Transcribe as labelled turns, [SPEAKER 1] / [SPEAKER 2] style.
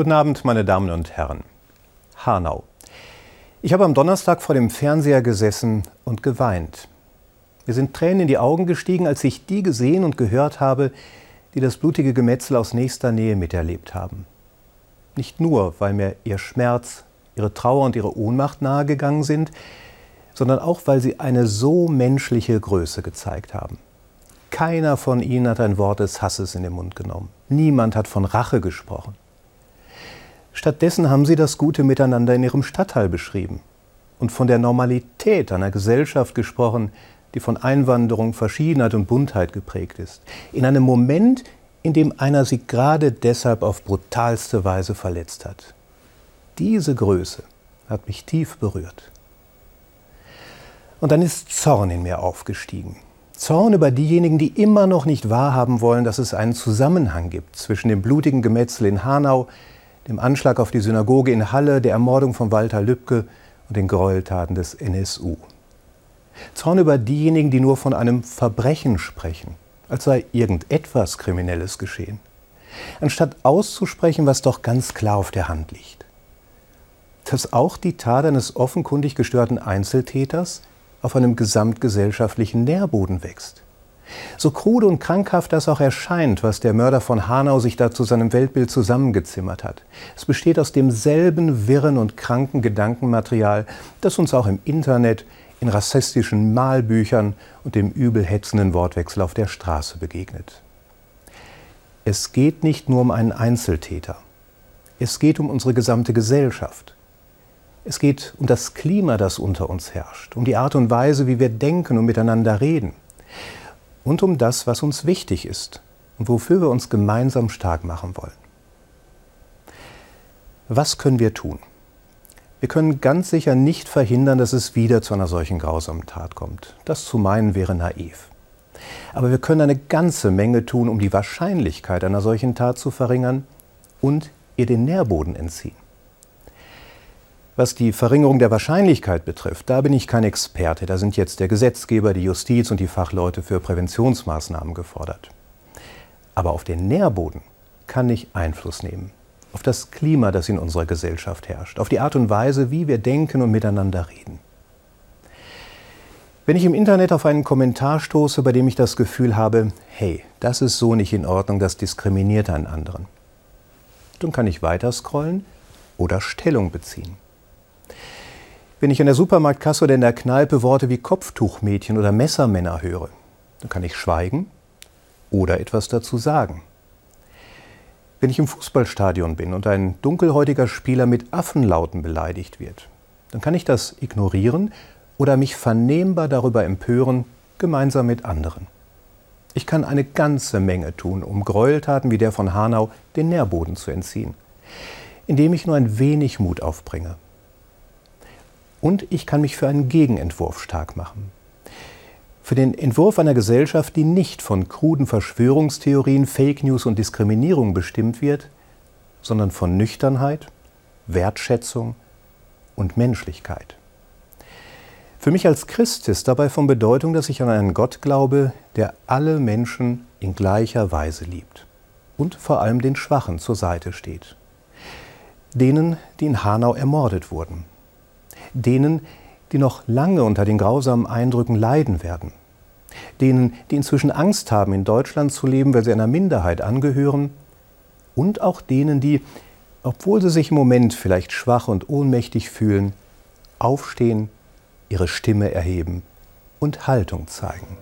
[SPEAKER 1] Guten Abend, meine Damen und Herren. Hanau. Ich habe am Donnerstag vor dem Fernseher gesessen und geweint. Mir sind Tränen in die Augen gestiegen, als ich die gesehen und gehört habe, die das blutige Gemetzel aus nächster Nähe miterlebt haben. Nicht nur, weil mir ihr Schmerz, ihre Trauer und ihre Ohnmacht nahegegangen sind, sondern auch, weil sie eine so menschliche Größe gezeigt haben. Keiner von ihnen hat ein Wort des Hasses in den Mund genommen. Niemand hat von Rache gesprochen. Stattdessen haben sie das gute Miteinander in ihrem Stadtteil beschrieben und von der Normalität einer Gesellschaft gesprochen, die von Einwanderung, Verschiedenheit und Buntheit geprägt ist. In einem Moment, in dem einer sie gerade deshalb auf brutalste Weise verletzt hat. Diese Größe hat mich tief berührt. Und dann ist Zorn in mir aufgestiegen. Zorn über diejenigen, die immer noch nicht wahrhaben wollen, dass es einen Zusammenhang gibt zwischen dem blutigen Gemetzel in Hanau, dem Anschlag auf die Synagoge in Halle, der Ermordung von Walter Lübcke und den Gräueltaten des NSU. Zorn über diejenigen, die nur von einem Verbrechen sprechen, als sei irgendetwas Kriminelles geschehen, anstatt auszusprechen, was doch ganz klar auf der Hand liegt. Dass auch die Tat eines offenkundig gestörten Einzeltäters auf einem gesamtgesellschaftlichen Nährboden wächst. So krude und krankhaft das auch erscheint, was der Mörder von Hanau sich da zu seinem Weltbild zusammengezimmert hat. Es besteht aus demselben wirren und kranken Gedankenmaterial, das uns auch im Internet, in rassistischen Malbüchern und dem übelhetzenden Wortwechsel auf der Straße begegnet. Es geht nicht nur um einen Einzeltäter. Es geht um unsere gesamte Gesellschaft. Es geht um das Klima, das unter uns herrscht, um die Art und Weise, wie wir denken und miteinander reden und um das, was uns wichtig ist und wofür wir uns gemeinsam stark machen wollen. Was können wir tun? Wir können ganz sicher nicht verhindern, dass es wieder zu einer solchen grausamen Tat kommt. Das zu meinen wäre naiv. Aber wir können eine ganze Menge tun, um die Wahrscheinlichkeit einer solchen Tat zu verringern und ihr den Nährboden entziehen. Was die Verringerung der Wahrscheinlichkeit betrifft, da bin ich kein Experte. Da sind jetzt der Gesetzgeber, die Justiz und die Fachleute für Präventionsmaßnahmen gefordert. Aber auf den Nährboden kann ich Einfluss nehmen. Auf das Klima, das in unserer Gesellschaft herrscht. Auf die Art und Weise, wie wir denken und miteinander reden. Wenn ich im Internet auf einen Kommentar stoße, bei dem ich das Gefühl habe, hey, das ist so nicht in Ordnung, das diskriminiert einen anderen, dann kann ich weiter scrollen oder Stellung beziehen. Wenn ich in der Supermarktkasse oder in der Kneipe Worte wie Kopftuchmädchen oder Messermänner höre, dann kann ich schweigen oder etwas dazu sagen. Wenn ich im Fußballstadion bin und ein dunkelhäutiger Spieler mit Affenlauten beleidigt wird, dann kann ich das ignorieren oder mich vernehmbar darüber empören, gemeinsam mit anderen. Ich kann eine ganze Menge tun, um Gräueltaten wie der von Hanau den Nährboden zu entziehen, indem ich nur ein wenig Mut aufbringe und ich kann mich für einen Gegenentwurf stark machen. Für den Entwurf einer Gesellschaft, die nicht von kruden Verschwörungstheorien, Fake News und Diskriminierung bestimmt wird, sondern von Nüchternheit, Wertschätzung und Menschlichkeit. Für mich als Christ ist dabei von Bedeutung, dass ich an einen Gott glaube, der alle Menschen in gleicher Weise liebt und vor allem den Schwachen zur Seite steht. Denen, die in Hanau ermordet wurden, denen, die noch lange unter den grausamen Eindrücken leiden werden, denen, die inzwischen Angst haben, in Deutschland zu leben, weil sie einer Minderheit angehören, und auch denen, die, obwohl sie sich im Moment vielleicht schwach und ohnmächtig fühlen, aufstehen, ihre Stimme erheben und Haltung zeigen.